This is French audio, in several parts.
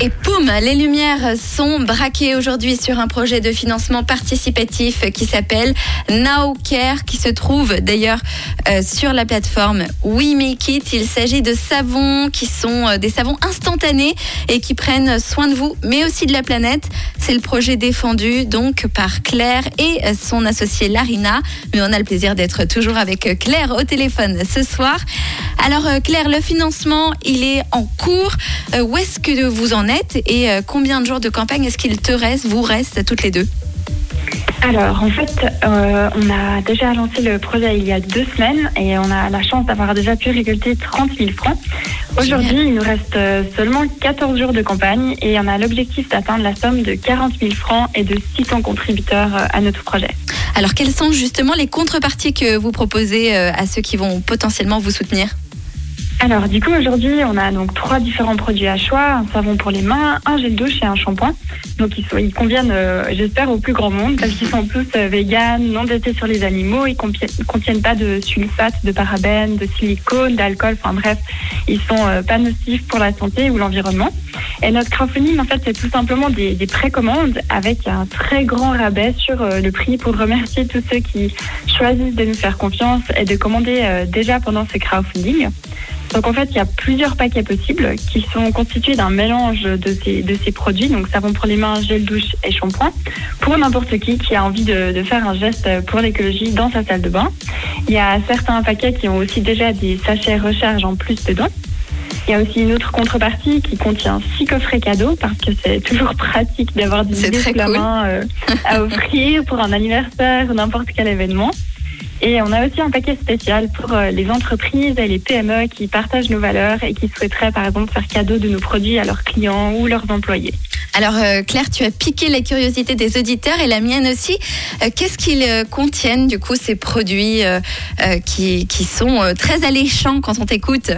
Et poum, les lumières sont braquées aujourd'hui sur un projet de financement participatif qui s'appelle Now Care, qui se trouve d'ailleurs euh, sur la plateforme We Make It. Il s'agit de savons qui sont euh, des savons instantanés et qui prennent soin de vous, mais aussi de la planète. C'est le projet défendu donc par Claire et son associée Larina. Mais on a le plaisir d'être toujours avec Claire au téléphone ce soir. Alors euh, Claire, le financement, il est en cours. Euh, où est-ce que vous en êtes et euh, combien de jours de campagne est-ce qu'il te reste, vous reste, toutes les deux? Alors, en fait, euh, on a déjà lancé le projet il y a deux semaines et on a la chance d'avoir déjà pu récolter 30 000 francs. Aujourd'hui, il nous reste seulement 14 jours de campagne et on a l'objectif d'atteindre la somme de 40 000 francs et de 600 contributeurs à notre projet. Alors, quelles sont justement les contreparties que vous proposez à ceux qui vont potentiellement vous soutenir? Alors, du coup, aujourd'hui, on a donc trois différents produits à choix un savon pour les mains, un gel douche et un shampoing. Donc, ils, sont, ils conviennent, euh, j'espère, au plus grand monde parce qu'ils sont tous euh, non datés sur les animaux. Ils ne contiennent pas de sulfate, de parabènes, de silicone, d'alcool. Enfin bref, ils sont euh, pas nocifs pour la santé ou l'environnement. Et notre crowdfunding, en fait, c'est tout simplement des, des, précommandes avec un très grand rabais sur le prix pour remercier tous ceux qui choisissent de nous faire confiance et de commander déjà pendant ce crowdfunding. Donc en fait, il y a plusieurs paquets possibles qui sont constitués d'un mélange de ces, de ces produits, donc savon pour les mains, gel douche et shampoing, pour n'importe qui qui a envie de, de faire un geste pour l'écologie dans sa salle de bain. Il y a certains paquets qui ont aussi déjà des sachets recharge en plus dedans. Il y a aussi une autre contrepartie qui contient six coffrets cadeaux parce que c'est toujours pratique d'avoir des idées sous la main euh, à offrir pour un anniversaire ou n'importe quel événement. Et on a aussi un paquet spécial pour euh, les entreprises et les PME qui partagent nos valeurs et qui souhaiteraient par exemple faire cadeau de nos produits à leurs clients ou leurs employés. Alors euh, Claire, tu as piqué la curiosité des auditeurs et la mienne aussi. Euh, qu'est-ce qu'ils contiennent du coup ces produits qui, qui, sont très alléchants quand on t'écoute?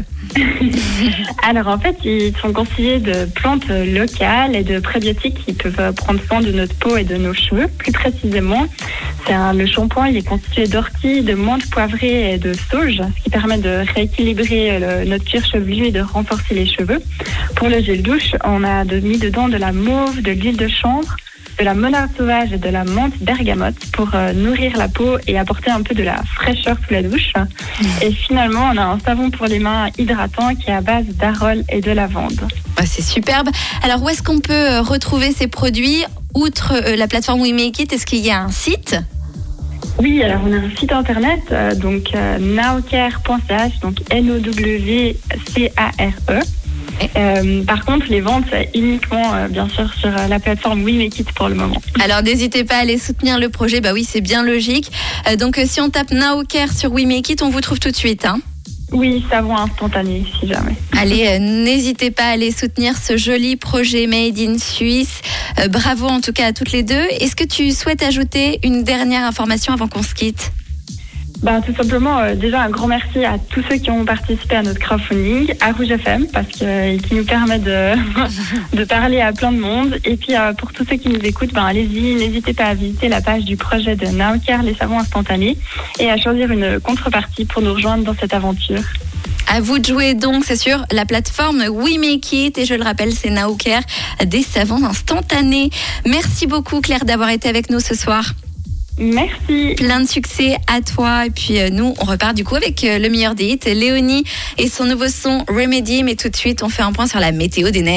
Alors en fait, ils sont constitués de plantes locales et de prébiotiques qui peuvent prendre soin de notre peau et de nos cheveux. Plus précisément, le shampoing, il est constitué d'ortie, de menthe poivrée et de sauge, ce qui permet de rééquilibrer notre cuir chevelu et de renforcer les cheveux. Pour le gel douche, on a mis dedans de la mauve, de l'huile de chanvre, de la monarde sauvage et de la menthe bergamote pour euh, nourrir la peau et apporter un peu de la fraîcheur sous la douche. Mmh. Et finalement, on a un savon pour les mains hydratant qui est à base d'arole et de lavande. c'est superbe. Alors, où est-ce qu'on peut euh, retrouver ces produits? Outre euh, la plateforme We Make It, est-ce qu'il y a un site? Oui, alors on a un site internet, euh, donc euh, donc N-O-W-C-A-R-E. Euh, par contre, les ventes uniquement, bien sûr, sur la plateforme We Make It pour le moment. Alors, n'hésitez pas à aller soutenir le projet. Bah oui, c'est bien logique. donc, si on tape Nowcare sur We Make It, on vous trouve tout de suite. Hein. Oui, savon instantané, si jamais. Allez, n'hésitez pas à aller soutenir ce joli projet Made in Suisse. Euh, bravo en tout cas à toutes les deux. Est-ce que tu souhaites ajouter une dernière information avant qu'on se quitte? Bah, tout simplement, euh, déjà un grand merci à tous ceux qui ont participé à notre crowdfunding, à Rouge FM, parce euh, qui nous permet de, de parler à plein de monde. Et puis pour tous ceux qui nous écoutent, ben, allez-y, n'hésitez pas à visiter la page du projet de Naocare, les savons instantanés, et à choisir une contrepartie pour nous rejoindre dans cette aventure. À vous de jouer donc, c'est sur la plateforme We Make It. Et je le rappelle, c'est Naoker, des savons instantanés. Merci beaucoup Claire d'avoir été avec nous ce soir. Merci. Plein de succès à toi. Et puis euh, nous, on repart du coup avec euh, le meilleur des hits, Léonie et son nouveau son Remedy. Mais tout de suite, on fait un point sur la météo des neiges.